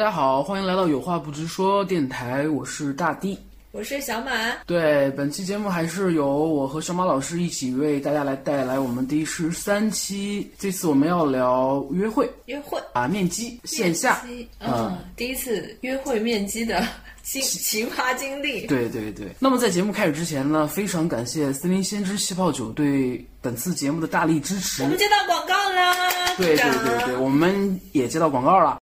大家好，欢迎来到有话不直说电台，我是大地。我是小马，对，本期节目还是由我和小马老师一起为大家来带来我们第十三期。这次我们要聊约会约会啊，面基线下，面基嗯，第一次约会面基的奇奇葩经历。对对对。那么在节目开始之前呢，非常感谢森林先知气泡酒对本次节目的大力支持。我们接到广告了！对对对对，我们也接到广告了。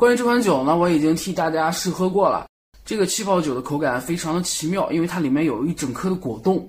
关于这款酒呢，我已经替大家试喝过了。这个气泡酒的口感非常的奇妙，因为它里面有一整颗的果冻，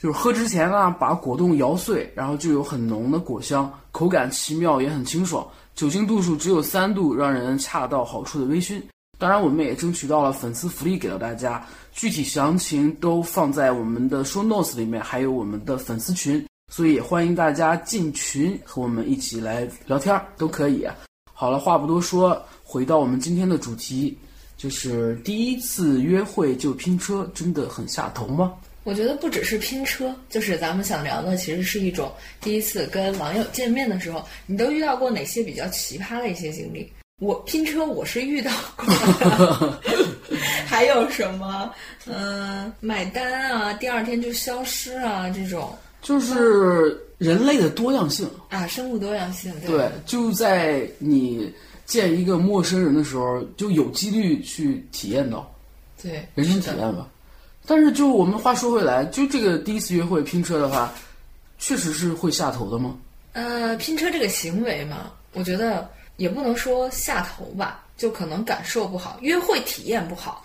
就是喝之前呢，把果冻摇碎，然后就有很浓的果香，口感奇妙也很清爽，酒精度数只有三度，让人恰到好处的微醺。当然，我们也争取到了粉丝福利给到大家，具体详情都放在我们的 show notes 里面，还有我们的粉丝群，所以也欢迎大家进群和我们一起来聊天都可以。好了，话不多说，回到我们今天的主题。就是第一次约会就拼车，真的很下头吗？我觉得不只是拼车，就是咱们想聊的，其实是一种第一次跟网友见面的时候，你都遇到过哪些比较奇葩的一些经历？我拼车我是遇到过，还有什么？嗯，买单啊，第二天就消失啊，这种就是人类的多样性啊，生物多样性。对，就在你。见一个陌生人的时候，就有几率去体验到，对人生体验吧。但是，就我们话说回来，就这个第一次约会拼车的话，确实是会下头的吗？呃，拼车这个行为嘛，我觉得也不能说下头吧，就可能感受不好，约会体验不好。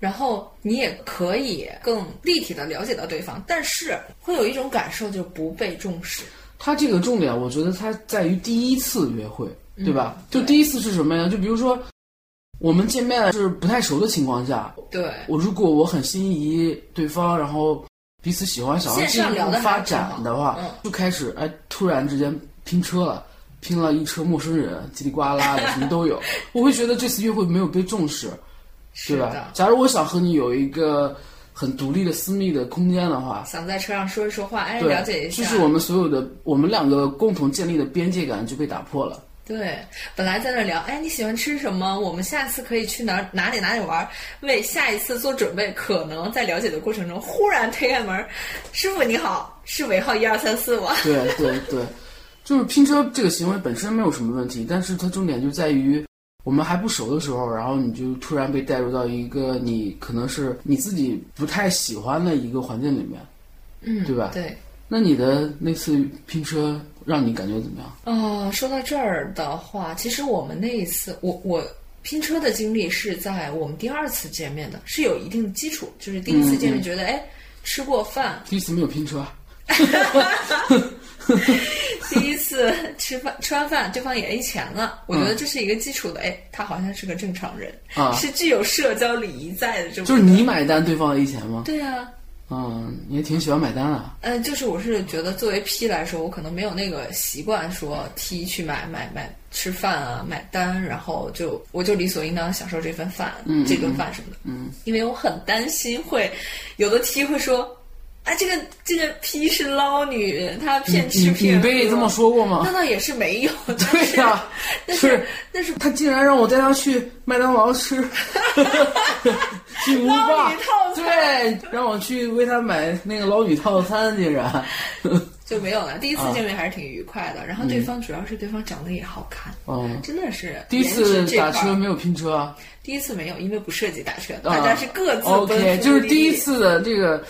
然后你也可以更立体的了解到对方，但是会有一种感受，就是不被重视。他这个重点，我觉得他在于第一次约会。对吧？就第一次是什么呀？就比如说，我们见面是不太熟的情况下，对我如果我很心仪对方，然后彼此喜欢，想要进一步发展的话，就开始哎，突然之间拼车了，拼了一车陌生人，叽里呱啦的什么都有，我会觉得这次约会没有被重视，对吧？假如我想和你有一个很独立的私密的空间的话，想在车上说一说话，哎，了解一下，就是我们所有的我们两个共同建立的边界感就被打破了。对，本来在那聊，哎，你喜欢吃什么？我们下次可以去哪哪里哪里玩？为下一次做准备。可能在了解的过程中，忽然推开门，师傅你好，是尾号一二三四吗？对 对对，就是拼车这个行为本身没有什么问题，但是它重点就在于我们还不熟的时候，然后你就突然被带入到一个你可能是你自己不太喜欢的一个环境里面，嗯，对吧？对。那你的那次拼车让你感觉怎么样？哦，说到这儿的话，其实我们那一次，我我拼车的经历是在我们第二次见面的，是有一定的基础。就是第一次见面觉得，哎，吃过饭。第一次没有拼车。第一次吃饭吃完饭，对方也 A 钱了，我觉得这是一个基础的。哎，他好像是个正常人，是具有社交礼仪在的。这就是你买单，对方 A 钱吗？对呀。嗯，你也挺喜欢买单啊。嗯，就是我是觉得作为 P 来说，我可能没有那个习惯说 T 去买买买吃饭啊，买单，然后就我就理所应当享受这份饭，这顿饭什么的。嗯，因为我很担心会有的 T 会说。啊，这个这个 P 是捞女，她骗吃骗喝。你被你这么说过吗？那倒也是没有。对呀，但是但是他竟然让我带他去麦当劳吃，捞女套餐，对，让我去为他买那个捞女套餐，竟然就没有了。第一次见面还是挺愉快的，然后对方主要是对方长得也好看，嗯，真的是。第一次打车没有拼车啊？第一次没有，因为不涉及打车，大家是各自奔 OK，就是第一次的这个。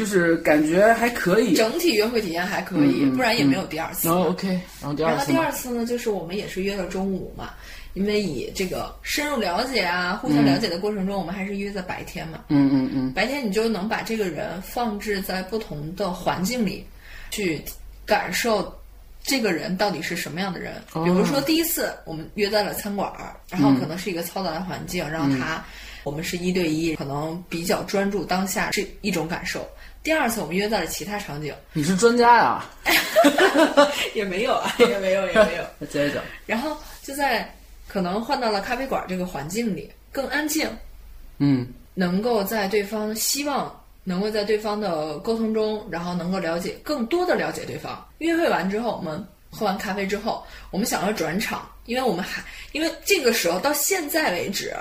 就是感觉还可以，整体约会体验还可以，不然也没有第二次。然后 OK，然后第二次，然后第二次呢，就是我们也是约了中午嘛，因为以这个深入了解啊，互相了解的过程中，我们还是约在白天嘛。嗯嗯嗯。白天你就能把这个人放置在不同的环境里，去感受这个人到底是什么样的人。比如说第一次我们约在了餐馆，然后可能是一个嘈杂的环境，然后他我们是一对一，可能比较专注当下是一种感受。第二次我们约在了其他场景。你是专家呀？也没有啊，也没有，也没有。再接着讲。然后就在可能换到了咖啡馆这个环境里，更安静。嗯。能够在对方希望能够在对方的沟通中，然后能够了解更多的了解对方。约会完之后，我们喝完咖啡之后，我们想要转场。因为我们还因为这个时候到现在为止，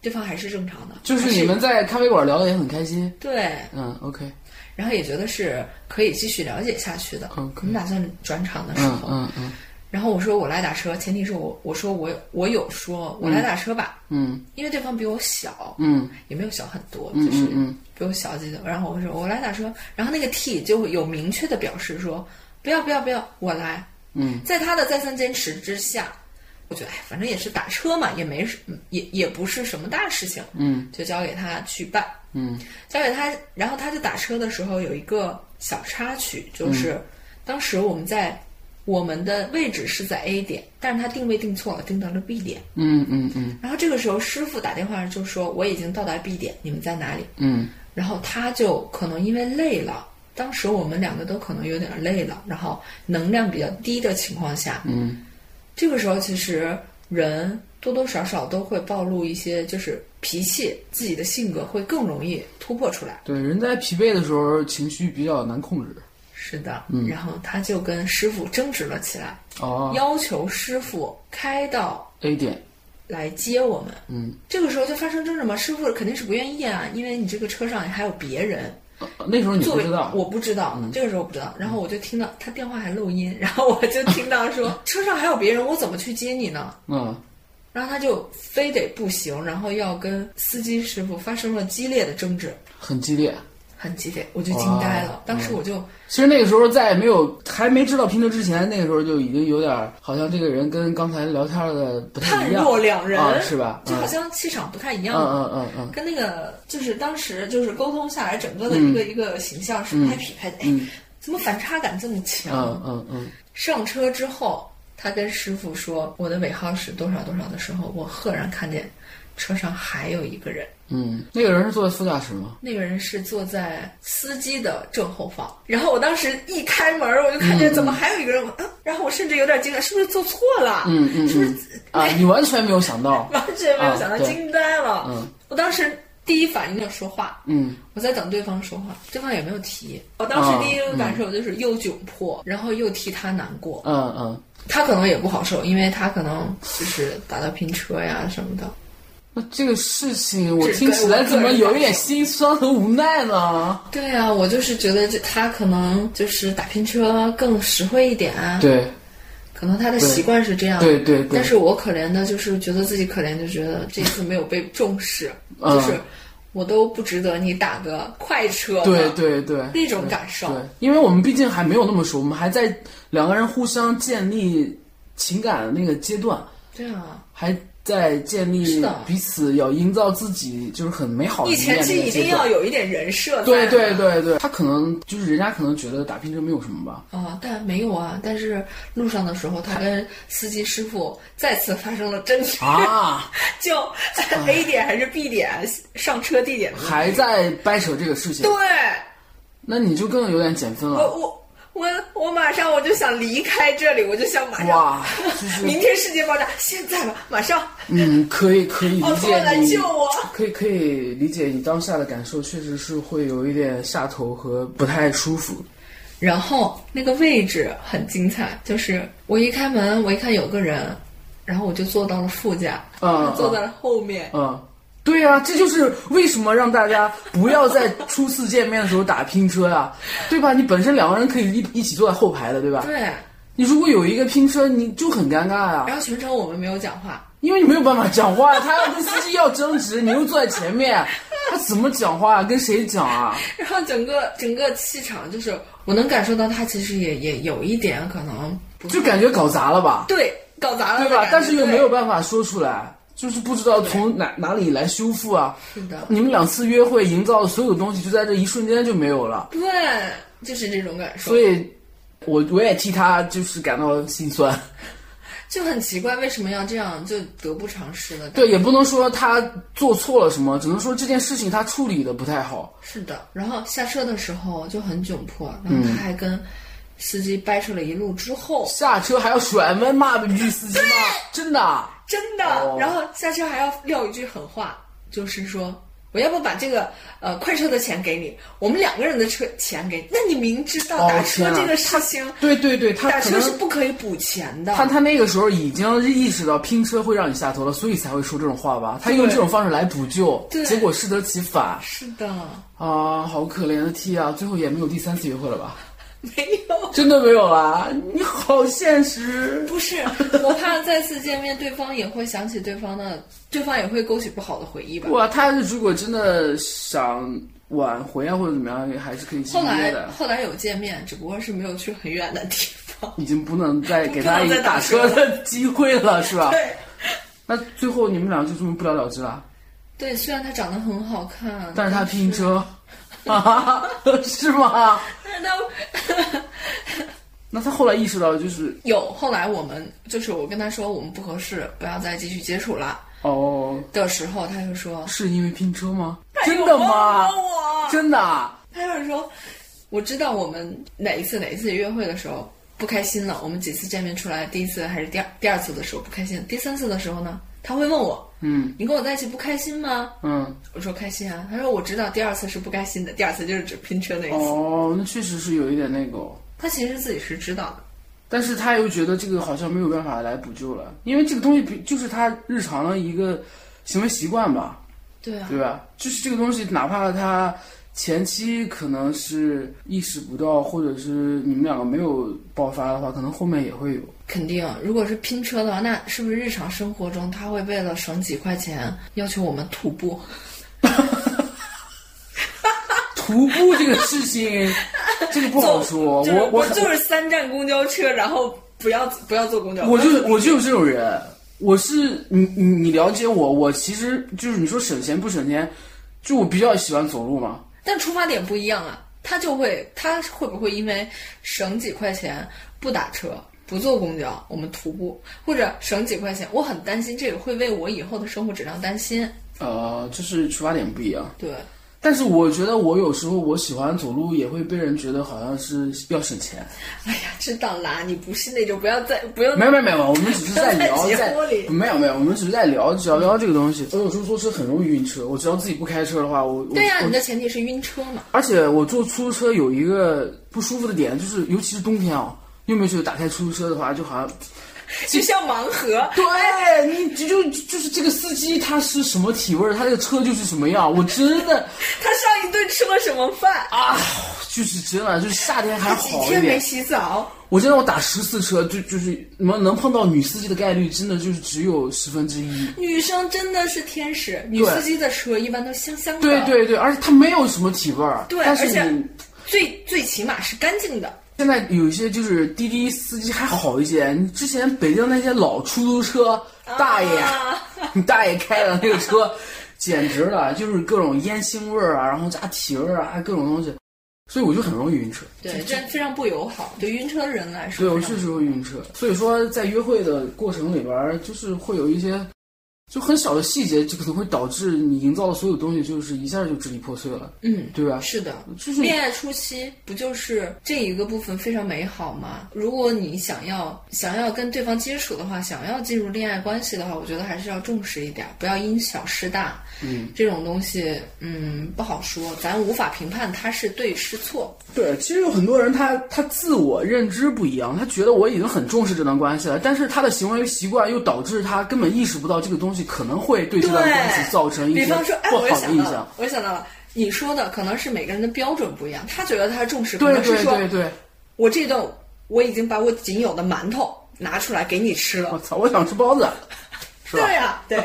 对方还是正常的，就是你们在咖啡馆聊的也很开心。对，嗯，OK，然后也觉得是可以继续了解下去的。我们打算转场的时嗯候，嗯嗯然后我说我来打车，前提是我我说我我有说我来打车吧，嗯因为对方比我小，嗯也没有小很多，嗯就是嗯嗯比我小几岁。然后我说我来打车，然后那个 T 就有明确的表示说不要不要不要，我来。嗯，在他的再三坚持之下，我觉得哎，反正也是打车嘛，也没什也也不是什么大事情，嗯就交给他去办。嗯交给他，然后他就打车的时候有一个小插曲，就是、嗯当时我们在我们的位置是在 A 点，但是他定位定错了，定到了 B 点。嗯嗯嗯然后这个时候师傅打电话就说我已经到达 B 点，你们在哪里？嗯然后他就可能因为累了，当时我们两个都可能有点累了，然后能量比较低的情况下，嗯这个时候其实人多多少少都会暴露一些就是脾气，自己的性格会更容易突破出来。对，人在疲惫的时候情绪比较难控制。是的，然后他就跟师傅争执了起来，哦要求师傅开到，A 点，来接我们。嗯，这个时候就发生争执嘛，师傅肯定是不愿意啊，因为你这个车上还有别人。呃那时候你不知道，我不知道，这个时候我不知道。然后我就听到他电话还漏音，然后我就听到说 车上还有别人，我怎么去接你呢？嗯然后他就非得不行，然后要跟司机师傅发生了激烈的争执，很激烈。很激烈，我就惊呆了。当时我就其实那个时候在没有还没知道拼车之前，那个时候就已经有点好像这个人跟刚才聊天的不太判一样，若两人，啊，是吧？就好嗯像气场不太一样。嗯嗯嗯跟那个就是当时就是沟通下来，整个的一个、一个形象是不太匹配的。嗯哎，怎么反差感这么强？嗯嗯嗯上车之后，他跟师傅说我的尾号是多少多少的时候，我赫然看见车上还有一个人，嗯，那个人是坐在副驾驶吗？那个人是坐在司机的正后方。然后我当时一开门，我就看见怎么还有一个人，嗯，然后我甚至有点惊讶，是不是坐错了？嗯嗯是不是嗯啊，你完全没有想到，完全没有想到，啊惊呆了。嗯我当时第一反应就是说话，嗯我在等对方说话，对方也没有提。我当时第一个感受就是又窘迫，然后又替他难过。嗯嗯，他可能也不好受，因为他可能就是打到拼车呀什么的。那这个事情我听起来怎么有一点心酸和无奈呢？对啊，我就是觉得这他可能就是打拼车更实惠一点啊。，对可能他的习惯是这样。对对对但是我可怜的就是觉得自己可怜，就觉得这次没有被重视，嗯就是我都不值得你打个快车。对对对，那种感受对，因为我们毕竟还没有那么熟，我们还在两个人互相建立情感的那个阶段，对啊，还在建立彼此要营造自己就是很美好的你一面前期一定要有一点人设在。对对。对对，他可能就是人家可能觉得打拼车没有什么吧，啊、但没有啊！但是路上的时候，他跟司机师傅再次发生了争执，啊，就 A 点还是 B 点上车地点还在掰扯这个事情对，那你就更有点减分了。我我我我马上我就想离开这里，我就想马上，哇，就是明天世界爆炸，现在吧，马上，嗯，可以可以理奥特曼来，救我！可以可以理解你当下的感受，确实是会有一点下头和不太舒服。然后那个位置很精彩，就是我一开门，我一看有个人，然后我就坐到了副驾，嗯他坐在了后面。嗯，对呀、这就是为什么让大家不要在初次见面的时候打拼车呀、对吧？你本身两个人可以一一起坐在后排的，对吧？对，你如果有一个拼车，你就很尴尬呀、然后全程我们没有讲话，因为你没有办法讲话，他要跟司机要争执，你又坐在前面，他怎么讲话？跟谁讲啊？然后整个整个气场就是我能感受到他其实也也有一点可能就感觉搞砸了吧，对搞砸了对吧但是又没有办法说出来，就是不知道从哪哪里来修复啊。是的，你们两次约会营造的所有东西，就在这一瞬间就没有了。对，就是这种感受，所以，我我也替他就是感到心酸。就很奇怪为什么要这样，就得不偿失了。对，也不能说他做错了什么，只能说这件事情他处理的不太好。是的，然后下车的时候就很窘迫，然后他还跟司机掰扯了一路之后，下车还要甩门骂一句司机吗？真的啊？真的，哦然后下车还要撂一句狠话，就是说我要不把这个呃快车的钱给你，我们两个人的车钱给你。那你明知道哦打车这个事情，对对对，他打车是不可以补钱的。他他那个时候已经意识到拼车会让你下头了，所以才会说这种话吧？他用这种方式来补救，结果适得其反是的，啊！好可怜的 T 啊，最后也没有第三次约会了吧？没有。真的没有啦！你好现实。不是，我怕再次见面，对方也会想起对方的，对方也会勾起不好的回忆吧。哇，他如果真的想挽回啊，或者怎么样，还是可以后来。后来有见面，只不过是没有去很远的地方。已经不能再给他一个打车车的机会了，是吧？对那最后你们俩就这么不了了之了？对，虽然他长得很好看，但是他拼车，啊，是吗？但是他 那他后来意识到，就是有后来我们就是我跟他说我们不合适，不要再继续接触了哦，的时候，他就说是因为拼车吗？哎真的吗？我真的啊？他就是说，我知道我们哪一次哪一次约会的时候不开心了，我们几次见面出来，第一次还是第二第二次的时候不开心，第三次的时候呢，他会问我，嗯你跟我在一起不开心吗？嗯，我说开心啊，他说我知道第二次是不开心的，第二次就是指拼车那一次，哦，那确实是有一点那个哦。他其实自己是知道的。但是他又觉得这个好像没有办法来补救了，因为这个东西比就是他日常的一个行为习惯吧，对啊，对吧？就是这个东西，哪怕他前期可能是意识不到，或者是你们两个没有爆发的话，可能后面也会有。肯定，如果是拼车的话，那是不是日常生活中他会为了省几块钱要求我们徒步？徒步这个事情，这个不好说。就是我我就是三站公交车，然后不要不要坐公交车。我就我就是这种人，我是你你你了解我，我其实就是你说省钱不省钱，就我比较喜欢走路嘛。但出发点不一样啊，他就会他会不会因为省几块钱不打车？不坐公交，我们徒步，或者省几块钱，我很担心这个会为我以后的生活质量担心。呃，就是出发点不一样。对，但是我觉得我有时候我喜欢走路，也会被人觉得好像是要省钱。哎呀，知道啦，你不是那种不要再不要没有没有没有，我们只是在聊，在 没有没有，我们只是在聊只要聊这个东西。我有时候坐车很容易晕车，我只要自己不开车的话，我对呀、我你的前提是晕车嘛。而且我坐出租车有一个不舒服的点，就是尤其是冬天啊，你有没有觉得打开出租车的话，就好像 就像盲盒，对你就就就是这个司机他是什么体味儿，他这个车就是什么样，我真的 他上一顿吃了什么饭？啊，就是真的就是夏天还好一点，天没洗澡？我真的我打十次车就就是能能碰到女司机的概率真的就是只有十分之一。女生真的是天使，女司机的车一般都香香的。对，对对，而且它没有什么体味儿，对而且最最起码是干净的。现在有一些就是滴滴司机还好一些，你之前北京那些老出租车大爷，啊 你大爷开的那个车，简直了，就是各种烟腥味儿啊，然后加体味儿啊，各种东西，所以我就很容易晕车。对，这非常不友好，对晕车的人来说。对，我确实会晕车。所以说，在约会的过程里边儿，就是会有一些就很小的细节，就可能会导致你营造的所有东西，就是一下就支离破碎了，嗯，对吧？是的，就是恋爱初期不就是这一个部分非常美好吗？如果你想要想要跟对方接触的话，想要进入恋爱关系的话，我觉得还是要重视一点，不要因小失大。嗯，这种东西，嗯，不好说，咱无法评判他是对是错。对，其实有很多人他他自我认知不一样，他觉得我已经很重视这段关系了，但是他的行为习惯又导致他根本意识不到这个东西可能会对这段关系造成一些比方说，哎，不好的印象想到了。，我又想到了，你说的可能是每个人的标准不一样，他觉得他重视，可对能是说对对对，我这顿我已经把我仅有的馒头拿出来给你吃了。我操，我想吃包子，是吧？对呀、对，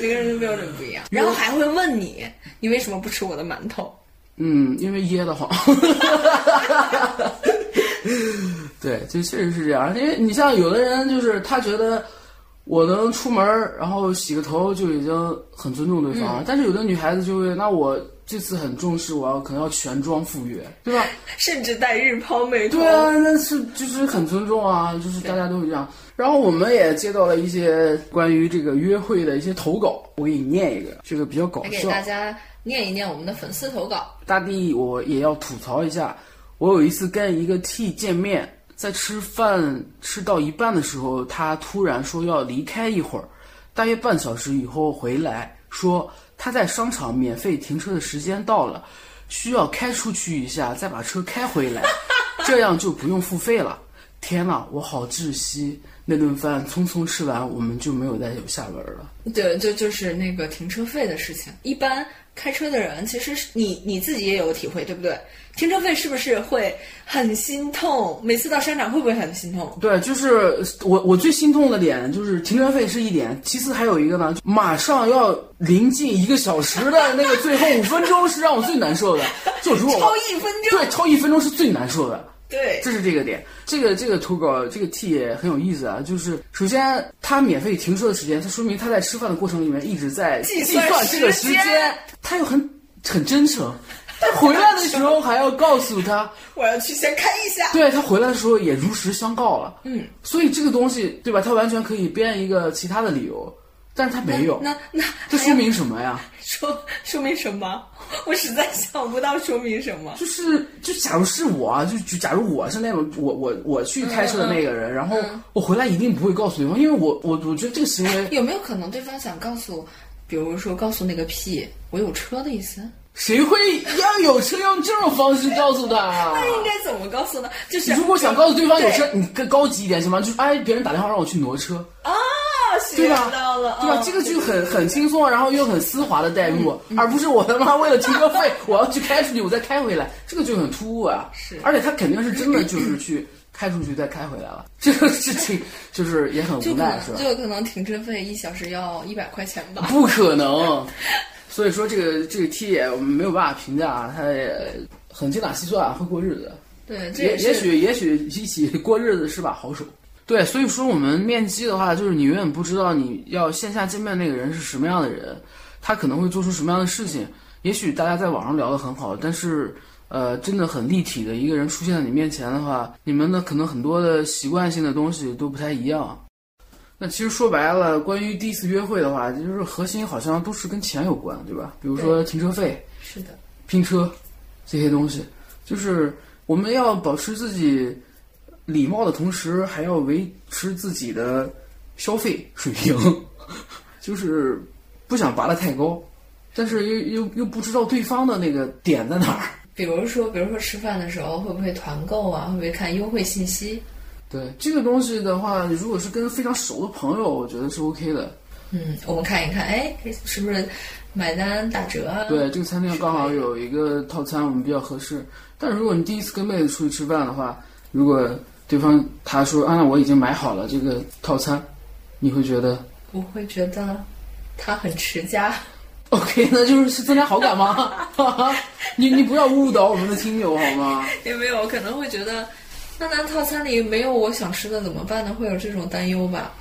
每个人的标准不一样，然后还会问你，你为什么不吃我的馒头？嗯，因为噎得慌。对，就确实是这样。因为你像有的人，就是他觉得我能出门儿，然后洗个头就已经很尊重对方了。但是有的女孩子就会，那我这次很重视，我要可能要全妆赴约，对吧？甚至带日抛美瞳。对啊，那是就是很尊重啊，就是大家都是这样。然后我们也接到了一些关于这个约会的一些投稿，我给你念一个，这个比较搞笑给笑。大家念一念我们的粉丝投稿。大地，我也要吐槽一下，我有一次跟一个 T 见面，在吃饭吃到一半的时候，他突然说要离开一会儿，大约半小时以后回来，说他在商场免费停车的时间到了，需要开出去一下，再把车开回来，这样就不用付费了。天呐，我好窒息！那顿饭匆匆吃完，我们就没有再有下文了。对，就就是那个停车费的事情。一般开车的人，其实是你你自己也有个体会，对不对？停车费是不是会很心痛？每次到商场会不会很心痛？对，就是我我最心痛的点就是停车费是一点，其次还有一个呢，马上要临近一个小时的那个最后五分钟是让我最难受的。就如果 超一分钟，对，超一分钟是最难受的。对，这是这个点。这个这个投稿这个 T 也很有意思啊，就是首先他免费停车的时间，他说明他在吃饭的过程里面一直在计算这个时时间他又很很真诚。他回来的时候还要告诉他，我要去先看一下。对他回来的时候也如实相告了。嗯，所以这个东西对吧？他完全可以编一个其他的理由，但是他没有。那那这说明什么呀？说说明什么？我实在想不到说明什么。就是就假如是我啊，就就假如我是那种我我我去开车的那个人，然后我回来一定不会告诉对方，因为我我我觉得这个行为 有没有可能对方想告诉，比如说告诉那个 P 我有车的意思？谁会要有车用这种方式告诉他？那应该怎么告诉呢？就是如果想告诉对方有车，你更高级一点行吗？就是哎，别人打电话让我去挪车啊，对吧？到了，对吧？这个就很很轻松，然后又很丝滑的带入，而不是我他妈为了停车费我要去开出去，我再开回来，这个就很突兀啊。是，而且他肯定是真的就是去开出去再开回来了，这个事情 就是也很无奈，是吧？就有可能停车费一小时要一百块钱吧？不可能。所以说这个这个 T 也我们没有办法评价啊，他也很精打细算，会过日子。对，也也许也许一起过日子是把好手。对，所以说我们面基的话，就是你永远不知道你要线下见面那个人是什么样的人，他可能会做出什么样的事情。也许大家在网上聊得很好，但是呃，真的很立体的一个人出现在你面前的话，你们的可能很多的习惯性的东西都不太一样。那其实说白了，关于第一次约会的话，就是核心好像都是跟钱有关，对吧？比如说停车费，是的，拼车这些东西，就是我们要保持自己礼貌的同时，还要维持自己的消费水平，就是不想拔得太高，但是又又又不知道对方的那个点在哪儿。比如说，比如说吃饭的时候会不会团购啊？会不会看优惠信息？对这个东西的话，如果是跟非常熟的朋友，我觉得是 OK 的。嗯，我们看一看，哎，是不是买单打折啊？对，这个餐厅刚好有一个套餐，我们比较合适。但如果你第一次跟妹子出去吃饭的话，如果对方他说啊，我已经买好了这个套餐，你会觉得？我会觉得他很持家。OK，那就是增加好感吗？你你不要误导我们的听友好吗？也没有，可能会觉得。那那套餐里没有我想吃的怎么办呢？会有这种担忧吧？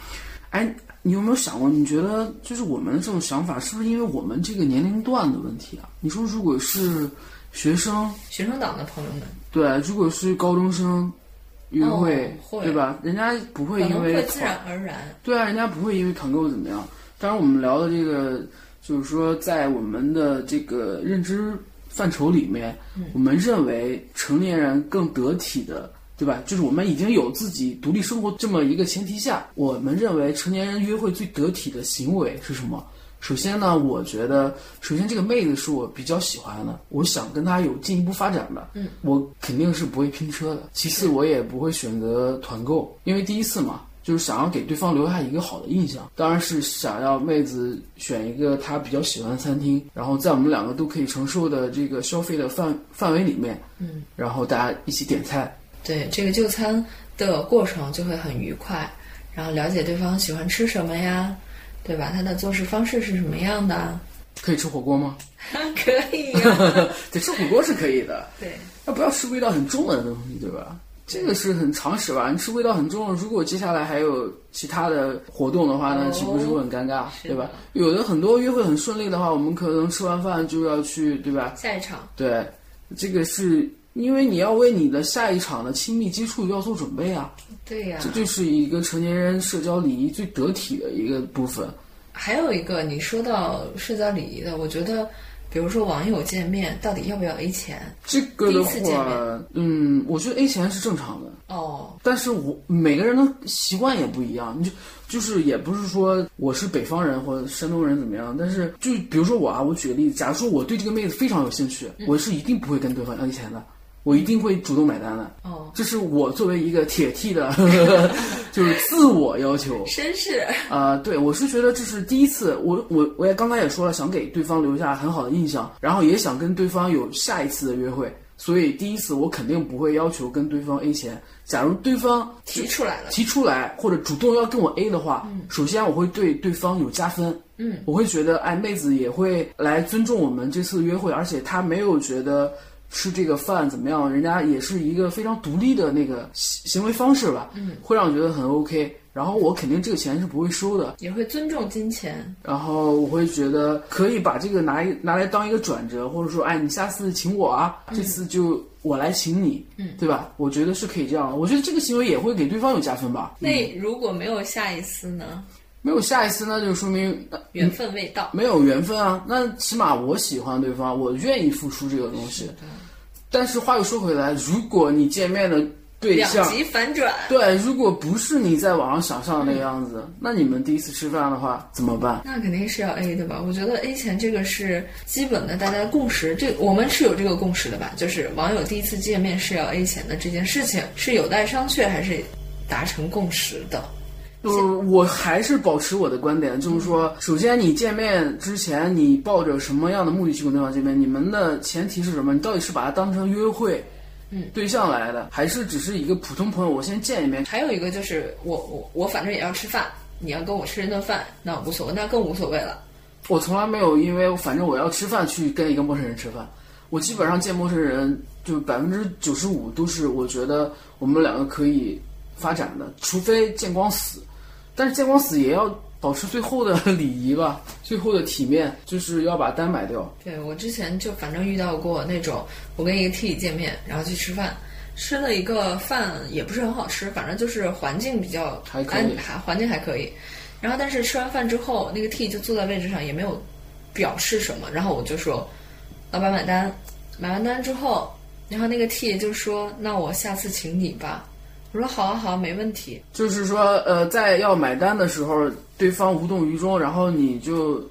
哎，你有没有想过？你觉得就是我们这种想法，是不是因为我们这个年龄段的问题啊？你说，如果是学生、学生党的朋友们，对，如果是高中生约会，对吧？人家不会因为自然而然，对啊，人家不会因为团购怎么样。当然，我们聊的这个，就是说，在我们的这个认知范畴里面，我们认为成年人更得体的。对吧？就是我们已经有自己独立生活这么一个前提下，我们认为成年人约会最得体的行为是什么？首先呢，我觉得，首先这个妹子是我比较喜欢的，我想跟她有进一步发展的，嗯，我肯定是不会拼车的。其次，我也不会选择团购，因为第一次嘛，就是想要给对方留下一个好的印象，当然是想要妹子选一个她比较喜欢的餐厅，然后在我们两个都可以承受的这个消费的范范围里面，嗯，然后大家一起点菜。对这个就餐的过程就会很愉快，然后了解对方喜欢吃什么呀，对吧？他的做事方式是什么样的？可以吃火锅吗？可以，对，吃火锅是可以的。对，那不要吃味道很重的东西，对吧？这个是很常识吧？你吃味道很重，如果接下来还有其他的活动的话，那岂不是会很尴尬，对吧？有的很多约会很顺利的话，我们可能吃完饭就要去，对吧？下一场。对，这个是。因为你要为你的下一场的亲密接触要做准备啊，对呀，这就是一个成年人社交礼仪最得体的一个部分。还有一个，你说到社交礼仪的，我觉得比如说网友见面到底要不要 A 钱？这个的话，嗯，我觉得 A 钱是正常的，哦，但是我每个人的习惯也不一样，你就就是也不是说我是北方人或者山东人怎么样，但是就比如说我啊，我举个例子，假如说我对这个妹子非常有兴趣，我是一定不会跟对方要 A 钱的，我一定会主动买单的。哦，这是我作为一个铁 T 的，就是自我要求。绅士，啊、对，我是觉得这是第一次，我我我也刚才也说了，想给对方留下很好的印象，然后也想跟对方有下一次的约会，所以第一次我肯定不会要求跟对方 A 钱。假如对方提出来了，提出来或者主动要跟我 A 的话，首先我会对对方有加分，嗯，我会觉得哎，妹子也会来尊重我们这次约会，而且她没有觉得吃这个饭怎么样，人家也是一个非常独立的那个行行为方式吧，嗯，会让我觉得很 OK。然后我肯定这个钱是不会收的，也会尊重金钱。然后我会觉得可以把这个拿一拿来当一个转折，或者说，哎，你下次请我啊，这次就我来请你，嗯，对吧？我觉得是可以这样的。我觉得这个行为也会给对方有加分吧。那如果没有下一次呢？没有下一次，那就说明呃缘分未到。没有缘分啊。那起码我喜欢对方，我愿意付出这个东西。但是话又说回来，如果你见面的对两象，极反转。对，如果不是你在网上想象的那个样子，那你们第一次吃饭的话怎么办？那肯定是要 A 的吧？我觉得 A 钱这个是基本的大家共识，这我们是有这个共识的吧？就是网友第一次见面是要 A 钱的这件事情是有待商榷还是达成共识的？呃，我还是保持我的观点，就是说，首先你见面之前，你抱着什么样的目的去跟对方见面？你们的前提是什么？你到底是把它当成约会，嗯，对象来的，还是只是一个普通朋友？我先见一面，还有一个就是我我我反正也要吃饭，你要跟我吃一顿饭，那无所谓，那更无所谓了。我从来没有因为反正我要吃饭去跟一个陌生人吃饭，我基本上见陌生人就百分之九十五都是我觉得我们两个可以发展的，除非见光死，但是见光死也要保持最后的礼仪吧，最后的体面，就是要把单买掉。对我之前就反正遇到过那种，我跟一个 T 见面，然后去吃饭，吃了一个饭也不是很好吃，反正就是环境比较还可以安还环境还可以。然后但是吃完饭之后，那个 T 就坐在位置上也没有表示什么，然后我就说老板买单，买完单之后，然后那个 T 就说那我下次请你吧。我说好啊好啊，没问题。就是说，呃，在要买单的时候，对方无动于衷，然后你就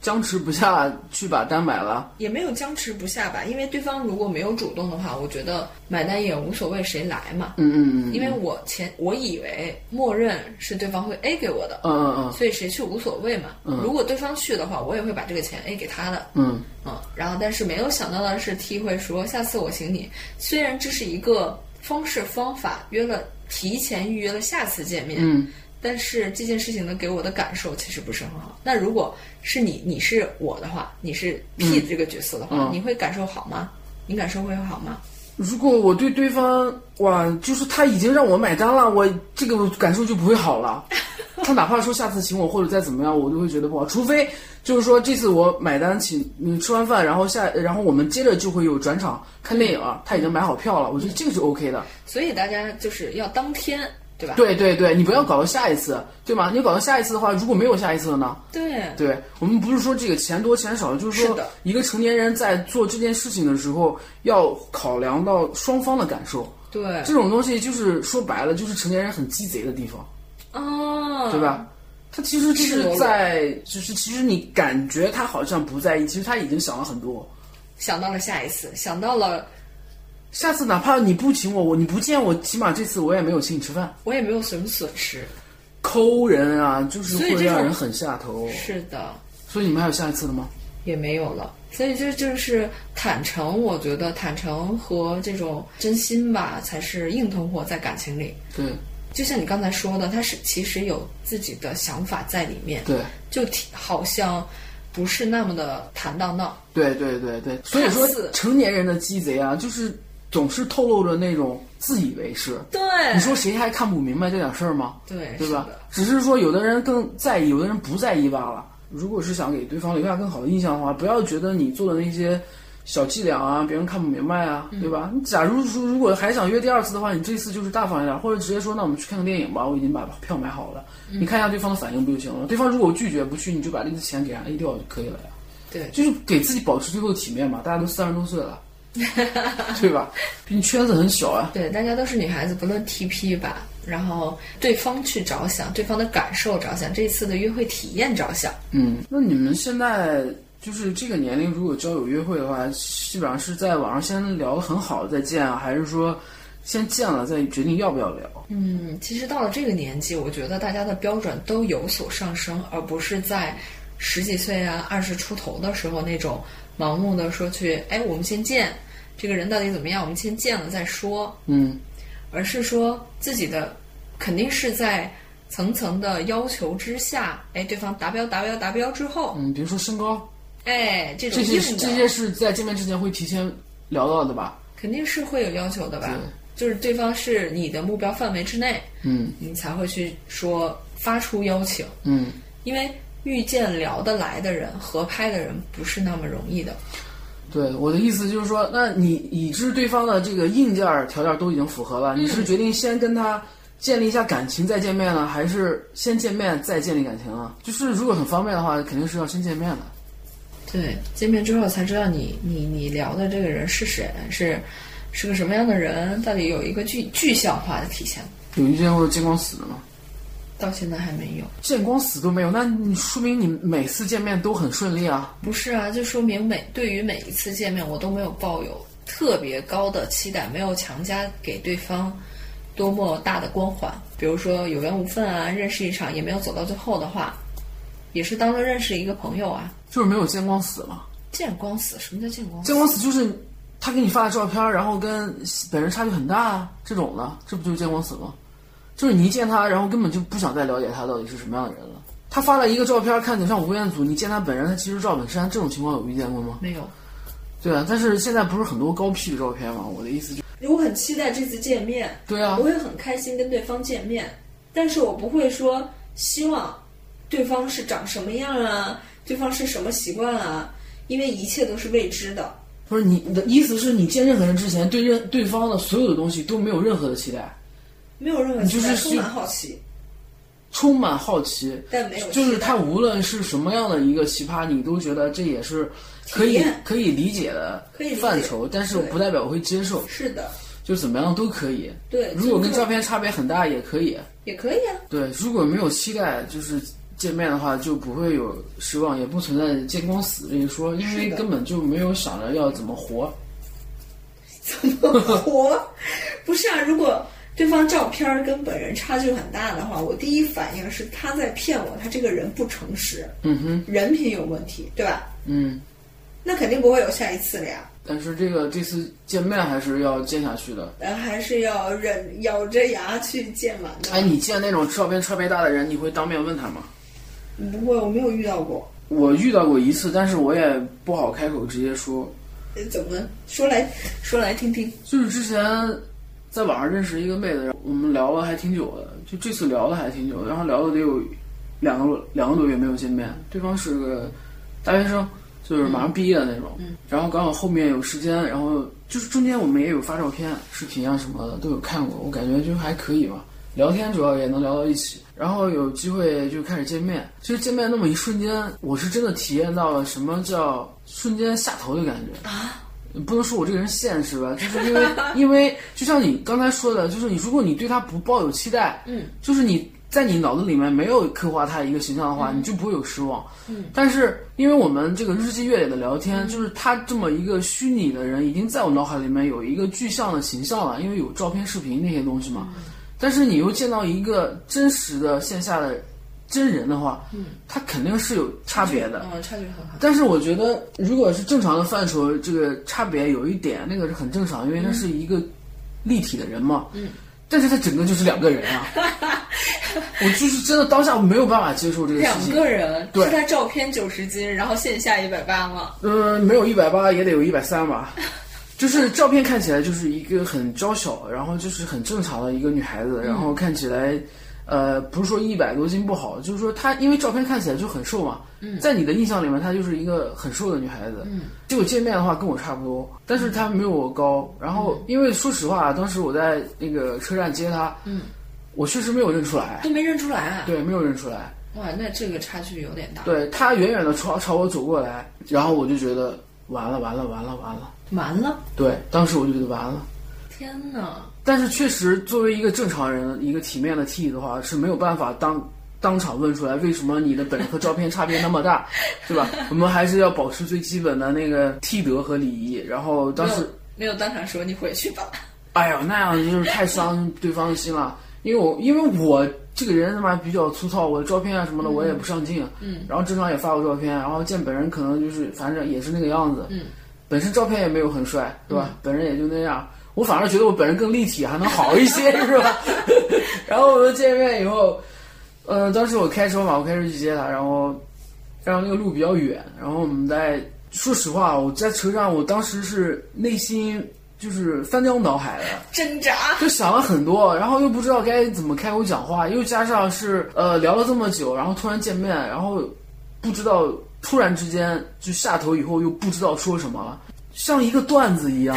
僵持不下去把单买了。也没有僵持不下吧，因为对方如果没有主动的话，我觉得买单也无所谓谁来嘛。嗯嗯嗯，因为我前我以为默认是对方会 A 给我的，嗯嗯嗯所以谁去无所谓嘛。如果对方去的话，我也会把这个钱 A 给他的。嗯嗯，然后但是没有想到的是，T 会说下次我请你。虽然这是一个方式方法，约了提前预约了下次见面，嗯，但是这件事情呢，给我的感受其实不是很好。那如果是你，你是我的话，你是 P 这个角色的话，嗯你会感受好吗？你感受会好吗？如果我对对方哇，就是他已经让我买单了，我这个感受就不会好了。他哪怕说下次请我或者再怎么样，我都会觉得不好。除非就是说这次我买单请你吃完饭，然后下然后我们接着就会有转场看电影了，他已经买好票了，我觉得这个是 OK 的。所以大家就是要当天，对吧？对对对，你不要搞到下一次，对吗？你搞到下一次的话，如果没有下一次了呢？对对我们不是说这个钱多钱少，就是说一个成年人在做这件事情的时候，要考量到双方的感受。对这种东西就是说白了，就是成年人很鸡贼的地方，哦，对？吧？他其实就是在，就是其实你感觉他好像不在意，其实他已经想了很多。想到了下一次，想到了下次哪怕你不请我，我你不见我，起码这次我也没有请你吃饭。我也没有什么损失。抠人啊，就是会让人很下头。是的，所以你们还有下一次的吗？也没有了。所以这就是坦诚，我觉得坦诚和这种真心吧，才是硬通货在感情里。对就像你刚才说的，他是其实有自己的想法在里面，对就挺好像不是那么的坦荡荡。对对对对，所以说成年人的鸡贼啊，就是总是透露着那种自以为是。对，你说谁还看不明白这点事儿吗？对对吧是？只是说有的人更在意，有的人不在意罢了。如果是想给对方留下更好的印象的话，不要觉得你做的那些小伎俩啊，别人看不明白啊，嗯对吧？你假如说如果还想约第二次的话，你这次就是大方一点，或者直接说那我们去看个电影吧，我已经把票买好了，嗯你看一下对方的反应不就行了？对方如果拒绝不去，你就把这个钱给人 A 掉就可以了呀。对，就是给自己保持最后的体面嘛。大家都三十多岁了，对吧？毕竟圈子很小啊。对，大家都是女孩子，不论 TP 吧，然后对方去着想，对方的感受着想，这次的约会体验着想。嗯，那你们现在就是这个年龄，如果交友约会的话，基本上是在网上先聊得很好再见啊，还是说先见了再决定要不要聊？嗯，其实到了这个年纪，我觉得大家的标准都有所上升，而不是在十几岁啊、二十出头的时候那种盲目的说去，哎，我们先见这个人到底怎么样，我们先见了再说。嗯而是说自己的肯定是在层层的要求之下，哎，对方达标达标达标之后，嗯，比如说身高，哎，这种这些这些是在见面之前会提前聊到的吧？肯定是会有要求的吧对？就是对方是你的目标范围之内，嗯你才会去说发出邀请，嗯，因为遇见聊得来的人、合拍的人不是那么容易的。对，我的意思就是说，那你已知对方的这个硬件条件都已经符合了，你是决定先跟他建立一下感情再见面呢，还是先见面再建立感情啊？就是如果很方便的话，肯定是要先见面的。对，见面之后才知道你你你聊的这个人是谁，是是个什么样的人，到底有一个具具象化的体现。有遇见过见光死的吗？到现在还没有。见光死都没有，那你说明你每次见面都很顺利啊。不是啊，就说明每对于每一次见面，我都没有抱有特别高的期待，没有强加给对方多么大的光环。比如说有缘无分啊，认识一场也没有走到最后的话，也是当做认识一个朋友啊。就是没有见光死嘛。见光死，什么叫见光死？见光死就是他给你发的照片，然后跟本人差距很大啊，这种的，这不就是见光死吗？就是你一见他，然后根本就不想再了解他到底是什么样的人了。他发了一个照片，看起来像吴彦祖，你见他本人，他其实赵本山，这种情况有遇见过吗？没有。对啊，但是现在不是很多高 P 的照片吗？我的意思就，我很期待这次见面，对啊我，会很开心跟对方见面，但是我不会说希望对方是长什么样啊，对方是什么习惯啊，因为一切都是未知的。不是你你的意思是你见任何人之前，对任对方的所有的东西都没有任何的期待，没有任何你就是，充满好奇，充满好奇，但没有就是他无论是什么样的一个奇葩，你都觉得这也是可以可以理解的可以范畴，但是不代表我会接受，是的，就怎么样都可以。对，如果跟照片差别很大也可以。也可以啊，对，如果没有期待，就是见面的话，就不会有失望，也不存在见光死这一说，因为根本就没有想着要怎么活。怎么活？不是啊，如果对方照片跟本人差距很大的话，我第一反应是他在骗我，他这个人不诚实，嗯哼，人品有问题，对吧？嗯。那肯定不会有下一次了呀。但是这个这次见面还是要见下去的。咱还是要忍咬着牙去见完的。哎，你见那种照片差别大的人，你会当面问他吗？不会，我没有遇到过。我遇到过一次，但是我也不好开口直接说。呃怎么说来说来听听？就是之前在网上认识一个妹子，然后我们聊了还挺久的，就这次聊了还挺久的，然后聊了得有两个两个多月没有见面。对方是个大学生，就是马上毕业的那种。嗯然后刚好后面有时间，然后就是中间我们也有发照片、视频啊什么的都有看过，我感觉就还可以吧。聊天主要也能聊到一起，然后有机会就开始见面。其实见面那么一瞬间，我是真的体验到了什么叫瞬间下头的感觉。啊，不能说我这个人现实吧，就是因为因为就像你刚才说的，就是你如果你对他不抱有期待，嗯，就是你在你脑子里面没有刻画他一个形象的话，你就不会有失望。嗯，但是因为我们这个日积月累的聊天，就是他这么一个虚拟的人，已经在我脑海里面有一个具象的形象了，因为有照片、视频那些东西嘛。但是你又见到一个真实的线下的真人的话，嗯，他肯定是有差别的。嗯，差距很好。但是我觉得，如果是正常的范畴，这个差别有一点，那个是很正常，因为他是一个立体的人嘛。嗯。但是他整个就是两个人啊！我就是真的当下我没有办法接受这个事情两。个人，对是他照片九十斤，然后线下一百八吗？嗯，没有一百八也得有一百三吧。就是照片看起来就是一个很娇小，然后就是很正常的一个女孩子，然后看起来，呃，不是说一百多斤不好，就是说她因为照片看起来就很瘦嘛，在你的印象里面她就是一个很瘦的女孩子，结果见面的话跟我差不多，但是她没有我高，然后因为说实话，当时我在那个车站接她，我确实没有认出来，都没认出来啊。对，没有认出来。哇，那这个差距有点大。对她远远的朝朝我走过来，然后我就觉得完了完了完了完了，完了，对，当时我就觉得完了。天哪！但是确实，作为一个正常人，一个体面的 T 的话，是没有办法当当场问出来为什么你的本人和照片差别那么大，对吧？我们还是要保持最基本的那个 T 德和礼仪。然后当时没有当场说你回去吧。哎呀，那样就是太伤对方的心了。因为我因为我这个人他妈比较粗糙，我的照片啊什么的我也不上镜。嗯。然后正常也发过照片，然后见本人可能就是反正也是那个样子。嗯。本身照片也没有很帅，对吧？本人也就那样。我反而觉得我本人更立体，还能好一些，是吧？然后我们见面以后，呃，当时我开车嘛，我开车去接他，然后，然后那个路比较远，然后我们在，说实话，我在车上，我当时是内心就是翻江倒海的挣扎，就想了很多，然后又不知道该怎么开口讲话，又加上是呃聊了这么久，然后突然见面，然后不知道突然之间就下头以后又不知道说什么了，像一个段子一样。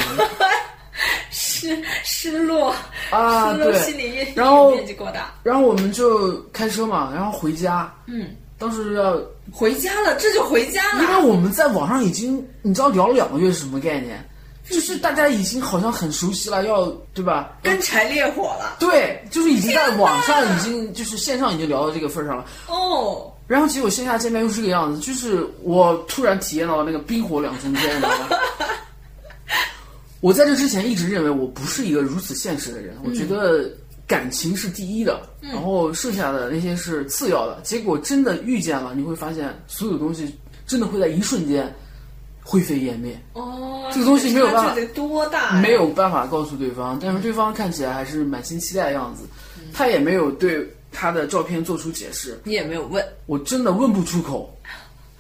失失落啊，对，心理然后面积过大，然后我们就开车嘛，然后回家。嗯，当时要回家了，这就回家了。因为我们在网上已经，你知道聊了两个月是什么概念？就是大家已经好像很熟悉了，要对吧？干柴烈火了。对，就是已经在网上已经就是线上已经聊到这个份上了。哦。然后结果线下见面又是这个样子，就是我突然体验到了那个冰火两重天，你知道吗？我在这之前一直认为我不是一个如此现实的人，我觉得感情是第一的，然后剩下的那些是次要的。结果真的遇见了，你会发现所有东西真的会在一瞬间灰飞烟灭。哦，这个东西没有办法，多大？没有办法告诉对方，但是对方看起来还是满心期待的样子，他也没有对他的照片做出解释，你也没有问，我真的问不出口。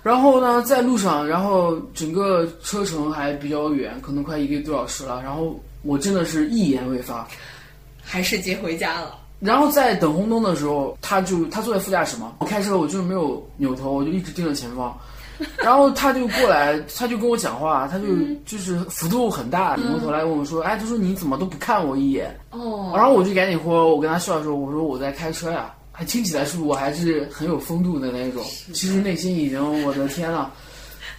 然后呢，在路上，然后整个车程还比较远，可能快一个多小时了。然后我真的是一言未发，还是接回家了。然后在等红灯的时候，他就他坐在副驾驶嘛，我开车我就没有扭头，我就一直盯着前方。然后他就过来，他就跟我讲话，他就就是幅度很大，扭过头来问我说：“哎，他说你怎么都不看我一眼？”哦。然后我就赶紧说，我跟他笑说：“我说我在开车呀。”还听起来是我还是很有风度的那种，其实内心已经我的天呐，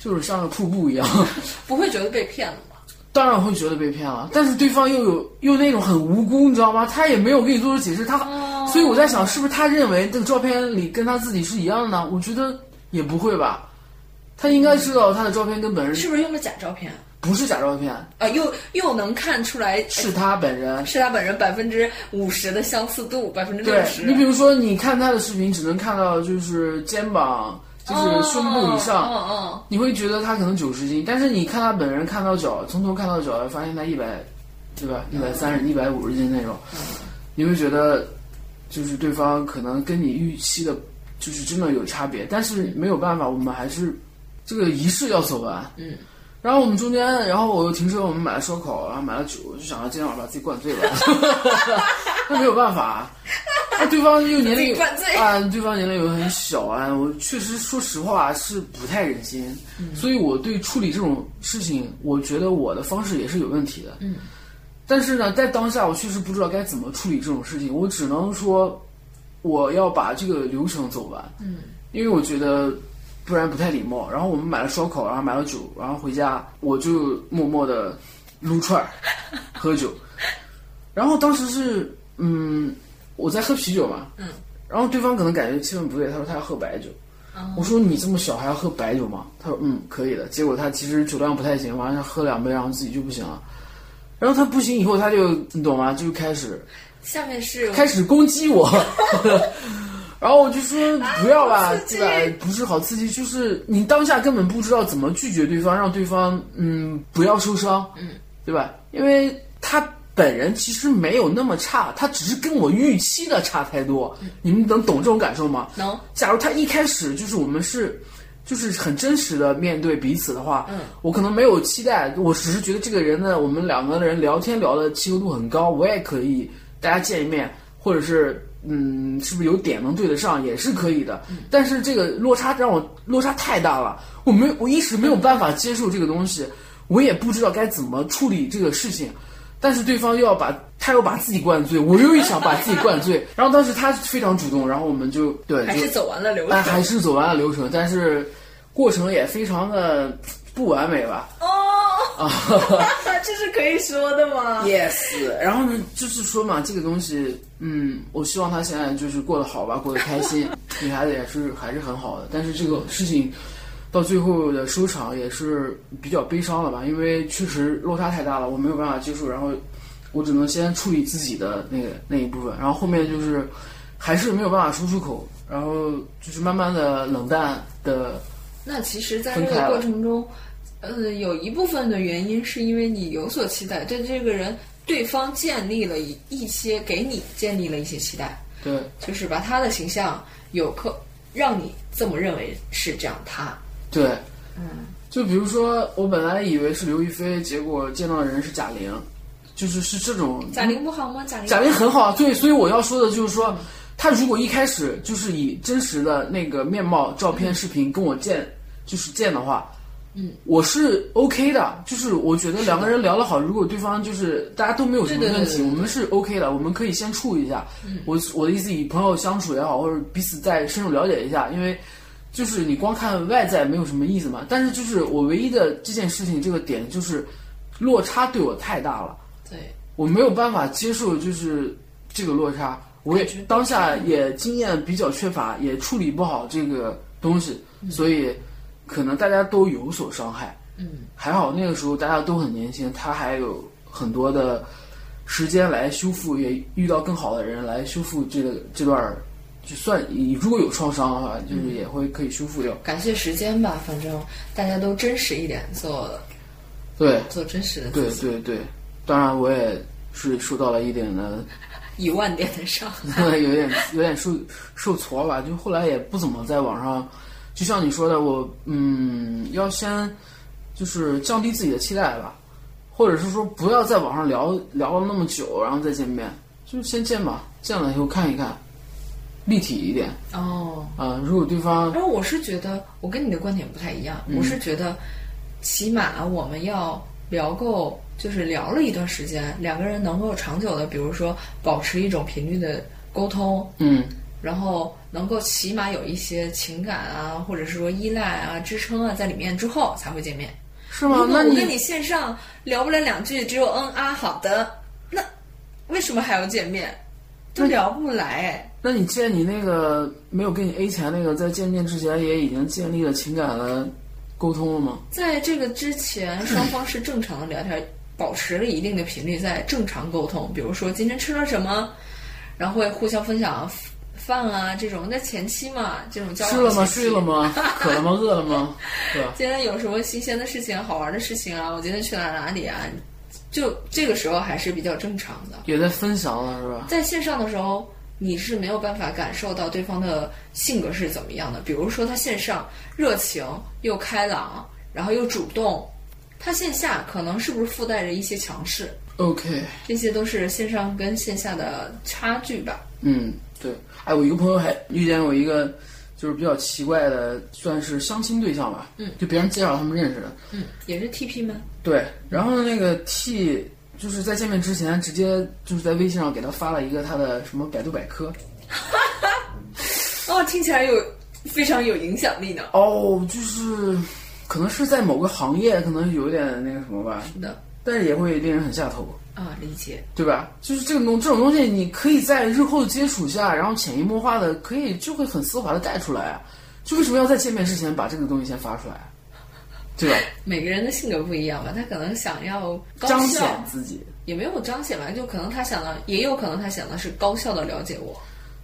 就是像个瀑布一样。不会觉得被骗了吗？当然会觉得被骗了，但是对方又有又那种很无辜，你知道吗？他也没有给你做出解释，他，所以我在想，是不是他认为这个照片里跟他自己是一样的呢？我觉得也不会吧，他应该知道他的照片跟本人是不是用的假照片？不是假照片。啊，又又能看出来是他本人，是他本人百分之五十的相似度，百分之六十。你比如说，你看他的视频，只能看到就是肩膀，就是胸部以上，嗯嗯，你会觉得他可能九十斤，但是你看他本人，看到脚，从头看到脚，发现他一百，对吧？一百三十、一百五十斤那种，你会觉得就是对方可能跟你预期的，就是真的有差别，但是没有办法，我们还是这个仪式要走完，嗯。然后我们中间，然后我又停车，我们买了烧烤，然后买了酒，就想着今天晚上把自己灌醉了。那没有办法，那对方又年龄啊，对方年龄又很小啊，我确实说实话是不太忍心，所以我对处理这种事情，我觉得我的方式也是有问题的。嗯，但是呢，在当下我确实不知道该怎么处理这种事情，我只能说我要把这个流程走完。嗯，因为我觉得。不然不太礼貌。然后我们买了烧烤，然后买了酒，然后回家我就默默的撸串儿、喝酒。然后当时是嗯，我在喝啤酒嘛，嗯，然后对方可能感觉气氛不对，他说他要喝白酒。我说你这么小还要喝白酒吗？他说嗯，可以的。结果他其实酒量不太行，完了喝两杯，然后自己就不行了。然后他不行以后，他就你懂吗？就开始下面是开始攻击我。然后我就说不要吧，对吧？不是好刺激，就是你当下根本不知道怎么拒绝对方，让对方嗯不要受伤，嗯，对吧？因为他本人其实没有那么差，他只是跟我预期的差太多。你们能懂这种感受吗？能。假如他一开始就是我们是就是很真实的面对彼此的话，嗯，我可能没有期待，我只是觉得这个人呢，我们两个人聊天聊的契合度很高，我也可以大家见一面，或者是。嗯，是不是有点能对得上也是可以的，但是这个落差让我落差太大了，我没我一时没有办法接受这个东西，我也不知道该怎么处理这个事情，但是对方又要把他又把自己灌醉，我又想把自己灌醉，然后当时他非常主动，然后我们就对还是走完了流程，哎，还是走完了流程，但是过程也非常的不完美吧。哦，啊，这是可以说的吗？Yes，然后呢，就是说嘛，这个东西，嗯，我希望他现在就是过得好吧，过得开心，女孩子也是还是很好的，但是这个事情。到最后的收场也是比较悲伤了吧，因为确实落差太大了，我没有办法接受，然后我只能先处理自己的那个那一部分，然后后面就是还是没有办法说出口，然后就是慢慢的冷淡的。那其实，在这个过程中，呃，有一部分的原因是因为你有所期待，对这个人，对方建立了一一些给你建立了一些期待，对，就是把他的形象有可让你这么认为是这样他。对，嗯，就比如说，我本来以为是刘亦菲，结果见到的人是贾玲，就是是这种。贾玲不好吗？贾玲。贾玲很好，对，所以我要说的就是说，他如果一开始就是以真实的那个面貌、照片、视频跟我见，就是见的话，嗯，我是 OK 的，就是我觉得两个人聊得好，如果对方就是大家都没有什么问题，我们是 OK 的，我们可以先处一下。我我的意思以朋友相处也好，或者彼此再深入了解一下，因为。就是你光看外在没有什么意思嘛，但是就是我唯一的这件事情这个点就是落差对我太大了，对。我没有办法接受就是这个落差，我也当下也经验比较缺乏，也处理不好这个东西，所以可能大家都有所伤害。嗯，还好那个时候大家都很年轻，他还有很多的时间来修复，也遇到更好的人来修复这个这段。就算你如果有创伤的话，就是也会可以修复掉。感谢时间吧，反正大家都真实一点，做对做真实的。对对对，当然我也是受到了一点的 一万点的伤，有点有点受受挫吧。就后来也不怎么在网上，就像你说的，我嗯要先就是降低自己的期待吧，或者是说不要在网上聊聊了那么久，然后再见面，就先见吧，见了以后看一看。立体一点哦，啊，如果对方，然后我是觉得我跟你的观点不太一样，我是觉得起码我们要聊够，就是聊了一段时间，两个人能够长久的，比如说保持一种频率的沟通，嗯，然后能够起码有一些情感啊，或者是说依赖啊、支撑啊在里面之后才会见面，是吗？那我跟你线上聊不了两句，只有嗯啊好的，那为什么还要见面？都聊不来。那你见你那个没有跟你 A 钱那个，在见面之前也已经建立了情感的沟通了吗？在这个之前，双方是正常的聊天，保持了一定的频率，在正常沟通。比如说今天吃了什么，然后会互相分享饭啊这种。在前期嘛，这种交吃了吗？睡了吗？渴了吗？饿了吗？对吧？今天有什么新鲜的事情、好玩的事情啊？我今天去了哪里啊？就这个时候还是比较正常的。也在分享了是吧？在线上的时候。你是没有办法感受到对方的性格是怎么样的。比如说，他线上热情又开朗，然后又主动；他线下可能是不是附带着一些强势？OK，这些都是线上跟线下的差距吧。嗯，对。哎，我一个朋友还遇见过一个，就是比较奇怪的，算是相亲对象吧。嗯，就别人介绍他们认识的。嗯，也是 TP 吗？对。然后那个 T。就是在见面之前，直接就是在微信上给他发了一个他的什么百度百科，哈哈哦，听起来有非常有影响力呢。哦，就是可能是在某个行业，可能有点那个什么吧。是的，但是也会令人很下头啊，理解，对吧？就是这种东这种东西，你可以在日后的接触下，然后潜移默化的，可以就会很丝滑的带出来啊。就为什么要在见面之前把这个东西先发出来？对吧，每个人的性格不一样吧，他可能想要彰显自己，也没有彰显吧，就可能他想的，也有可能他想的是高效的了解我。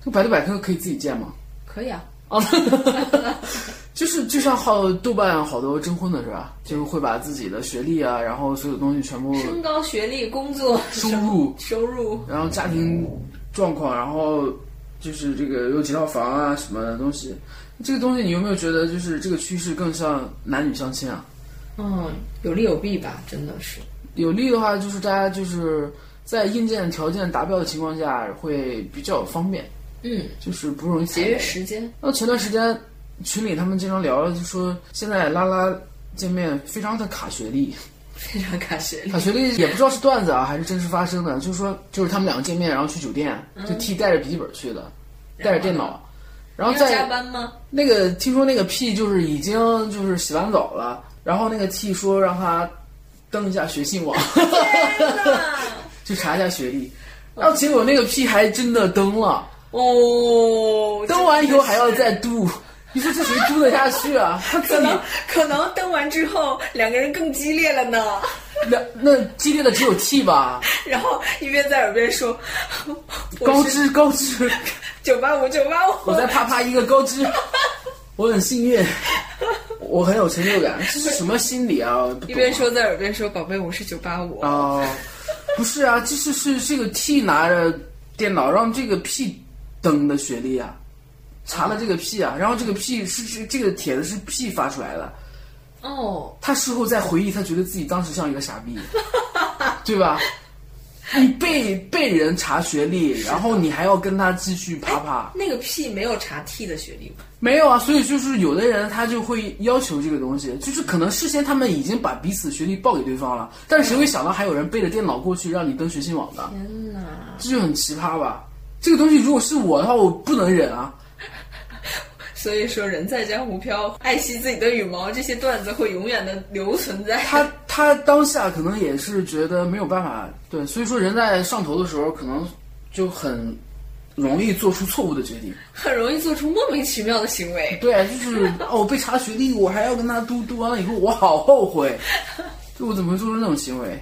这百度百科可以自己建吗？可以啊。哦，就是就像好豆瓣好多征婚的是吧？就是会把自己的学历啊，然后所有东西全部身高、学历、工作、收入、收入，然后家庭状况，然后就是这个有几套房啊什么的东西。这个东西你有没有觉得，就是这个趋势更像男女相亲啊？嗯，有利有弊吧，真的是。有利的话，就是大家就是在硬件条件达标的情况下，会比较方便。嗯，就是不容易节约时间。那前段时间群里他们经常聊，就说现在拉拉见面非常的卡学历。非常卡学历。卡。学历也不知道是段子啊还是真实发生的，就是说就是他们两个见面，然后去酒店，就 T 带着笔记本去的，带着电脑，然后在加在班吗？那个听说那个 P 就是已经就是洗完澡了，然后那个 T 说让他登一下学信网！去查一下学历，然后结果那个 P 还真的登了，哦，登完以后还要再读，你说这谁读得下去啊？他自己。可能可能登完之后两个人更激烈了呢，那那激烈的只有 T 吧，然后一边在耳边说 高知高知，九八五九八五，我在啪啪一个高知，我很幸运，我很有成就感，这是什么心理啊？一边说在耳边说宝贝我是九八五，哦，不是啊，这是是这个 T 拿着电脑让这个 P 登的学历啊，查了这个 P 啊，然后这个 P 是是这个帖子是 P 发出来的，哦，他事后再回忆，他觉得自己当时像一个傻逼，对吧？你被被人查学历，然后你还要跟他继续啪啪，那个 P 没有查 T 的学历吗？没有啊，所以就是有的人他就会要求这个东西，就是可能事先他们已经把彼此学历报给对方了，但是谁会想到还有人背着电脑过去让你登学信网的？天哪！这就很奇葩吧？这个东西如果是我的话，我不能忍啊！所以说人在江湖飘，爱惜自己的羽毛，这些段子会永远的留存在。他他当下可能也是觉得没有办法，对，所以说人在上头的时候，可能就很容易做出错误的决定。很容易做出莫名其妙的行为。对，就是 哦，被查学历，我还要跟他嘟嘟完了以后，我好后悔，就我怎么会做出那种行为？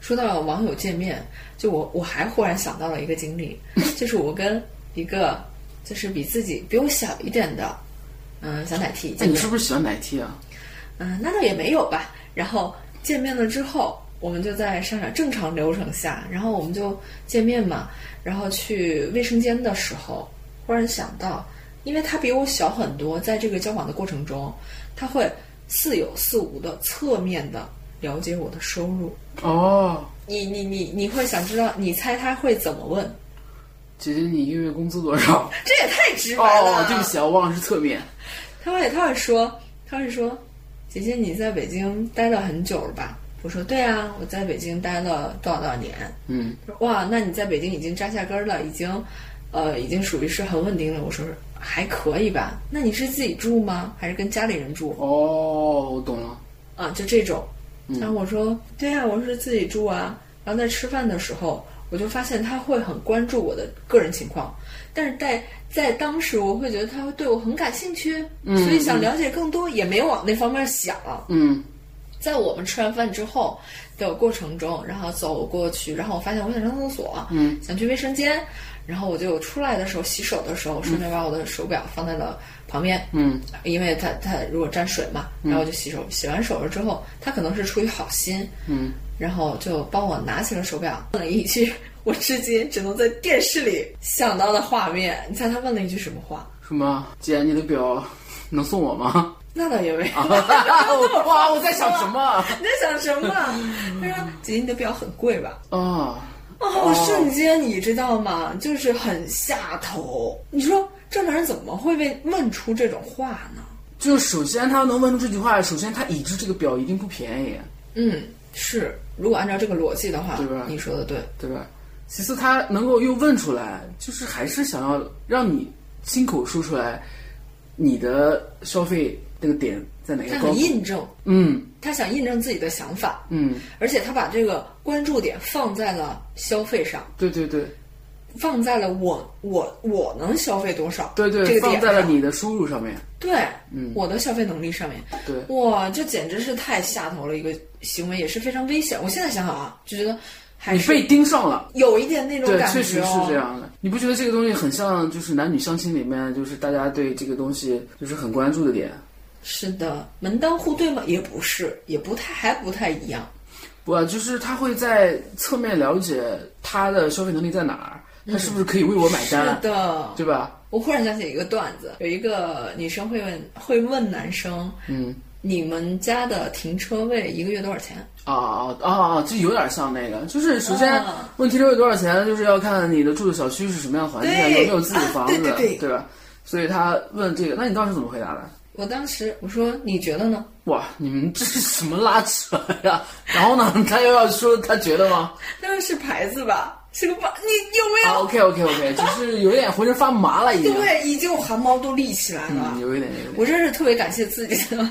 说到网友见面，就我我还忽然想到了一个经历，就是我跟一个就是比自己比我小一点的，嗯，小奶 T 那你，是不是喜欢奶 T 啊？嗯，那倒也没有吧。然后见面了之后，我们就在商场正常流程下，然后我们就见面嘛。然后去卫生间的时候，忽然想到，因为他比我小很多，在这个交往的过程中，他会似有似无的侧面的了解我的收入。哦，你你你你会想知道？你猜他会怎么问？姐姐，你一个月工资多少？这也太直白了。哦，对不起啊，我忘了是侧面。他会他会说，他会说，姐姐你在北京待了很久了吧？我说对啊，我在北京待了多少多少年。嗯，哇，那你在北京已经扎下根儿了，已经，呃，已经属于是很稳定了。我说还可以吧。那你是自己住吗？还是跟家里人住？哦，我懂了。啊，就这种。然后我说对啊，我是自己住啊。然后在吃饭的时候，我就发现他会很关注我的个人情况，但是在在当时我会觉得他会对我很感兴趣，所以想了解更多，也没往那方面想。嗯，在我们吃完饭之后的过程中，然后走过去，然后我发现我想上厕所，嗯，想去卫生间，然后我就出来的时候洗手的时候，顺便把我的手表放在了旁边，嗯，因为它它如果沾水嘛，然后我就洗手，洗完手了之后，他可能是出于好心，嗯，然后就帮我拿起了手表，问了一句我至今只能在电视里想到的画面，你猜他问了一句什么话？什么？姐，你的表能送我吗？那倒也没有。哇，我在想什么？你在想什么？他说：“姐姐，你的表很贵吧？”啊，哦，瞬间你知道吗？就是很下头。你说正常人怎么会被问出这种话呢？就首先他能问出这句话，首先他已知这个表一定不便宜，嗯，是。如果按照这个逻辑的话，对吧你说的对。对吧？其次，他能够又问出来，就是还是想要让你亲口说出来你的消费那个点在哪个他高印证，嗯他想印证自己的想法，嗯，而且他把这个关注点放在了消费上，对对对放在了我我我能消费多少对对，这个点放在了你的收入上面。对，嗯我的消费能力上面，对，哇，这简直是太下头了一个行为，也是非常危险。我现在想想啊，就觉得你被盯上了。有一点那种，感觉、哦，确实是这。样的。你不觉得这个东西很像，就是男女相亲里面，就是大家对这个东西就是很关注的点？是的，门当户对吗？也不是，也不太，还不太一样。不，就是他会在侧面了解他的消费能力在哪儿，他是不是可以为我买单，是的，对吧？我忽然想起一个段子，有一个女生会问会问男生，嗯，你们家的停车位一个月多少钱？啊啊啊啊！这有点像那个，就是首先啊问停车位多少钱，就是要看你的住的小区是什么样的环境，有没有自己的房子，啊对对对吧？所以他问这个，那你当时怎么回答的？我当时我说你觉得呢？哇，你们这是什么拉扯呀？然后呢，他又要说他觉得吗？当然是牌子吧？是个吧？你有没有？啊，OK OK OK，就是有点浑身发麻了，已经。对，已经汗毛都立起来了。嗯，有一点，有一点。我真是特别感谢自己的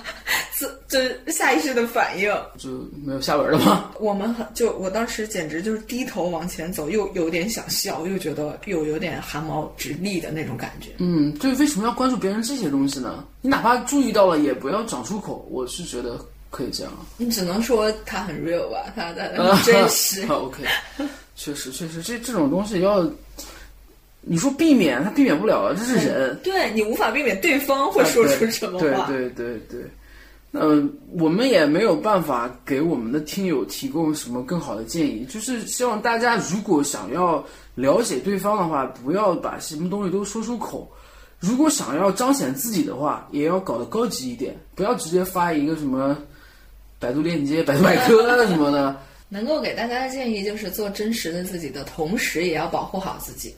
自，就下意识的反应。就没有下文了吗？我们很就我当时简直就是低头往前走，又有点想笑，又觉得又有点汗毛直立的那种感觉。嗯，对，为什么要关注别人这些东西呢？你哪怕注意到了，也不要讲出口。我是觉得可以这样。你只能说他很 real 吧，他的 真实。OK。确实，确实，这这种东西要你说避免，他避免不了，这是人。对你无法避免对方会说出什么话。对对对对。嗯，我们也没有办法给我们的听友提供什么更好的建议，就是希望大家如果想要了解对方的话，不要把什么东西都说出口。如果想要彰显自己的话，也要搞得高级一点，不要直接发一个什么百度链接、百度百科什么的。能够给大家的建议就是做真实的自己的同时，也要保护好自己。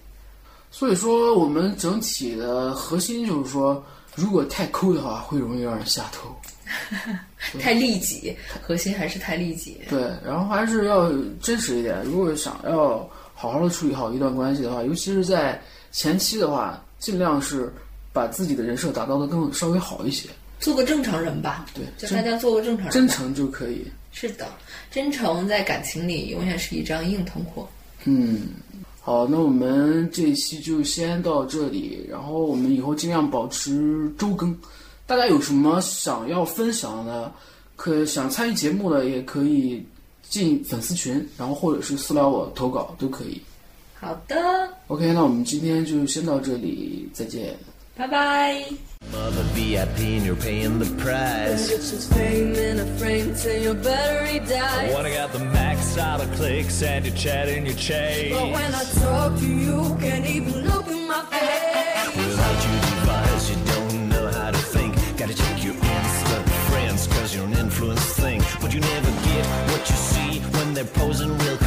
所以说，我们整体的核心就是说，如果太抠的话，会容易让人下头。太利己，核心还是太利己。对，然后还是要真实一点。如果想要好好的处理好一段关系的话，尤其是在前期的话，尽量是把自己的人设打造的更稍微好一些。做个正常人吧，对，就大家做个正常人，真诚就可以。是的，真诚在感情里永远是一张硬通货。嗯，好，那我们这一期就先到这里，然后我们以后尽量保持周更。大家有什么想要分享的，可想参与节目的，也可以进粉丝群，然后或者是私聊我投稿都可以。好的，OK，那我们今天就先到这里，再见。拜拜。Mother VIP and you're paying the price. It's just fame in a frame till your battery dies. When I got the max out of clicks and you're chatting your chase. But when I talk to you, can't even look in my face. Without your device, you don't know how to think. Gotta check your Insta friends, cause you're an influence thing. But you never get what you see when they're posing real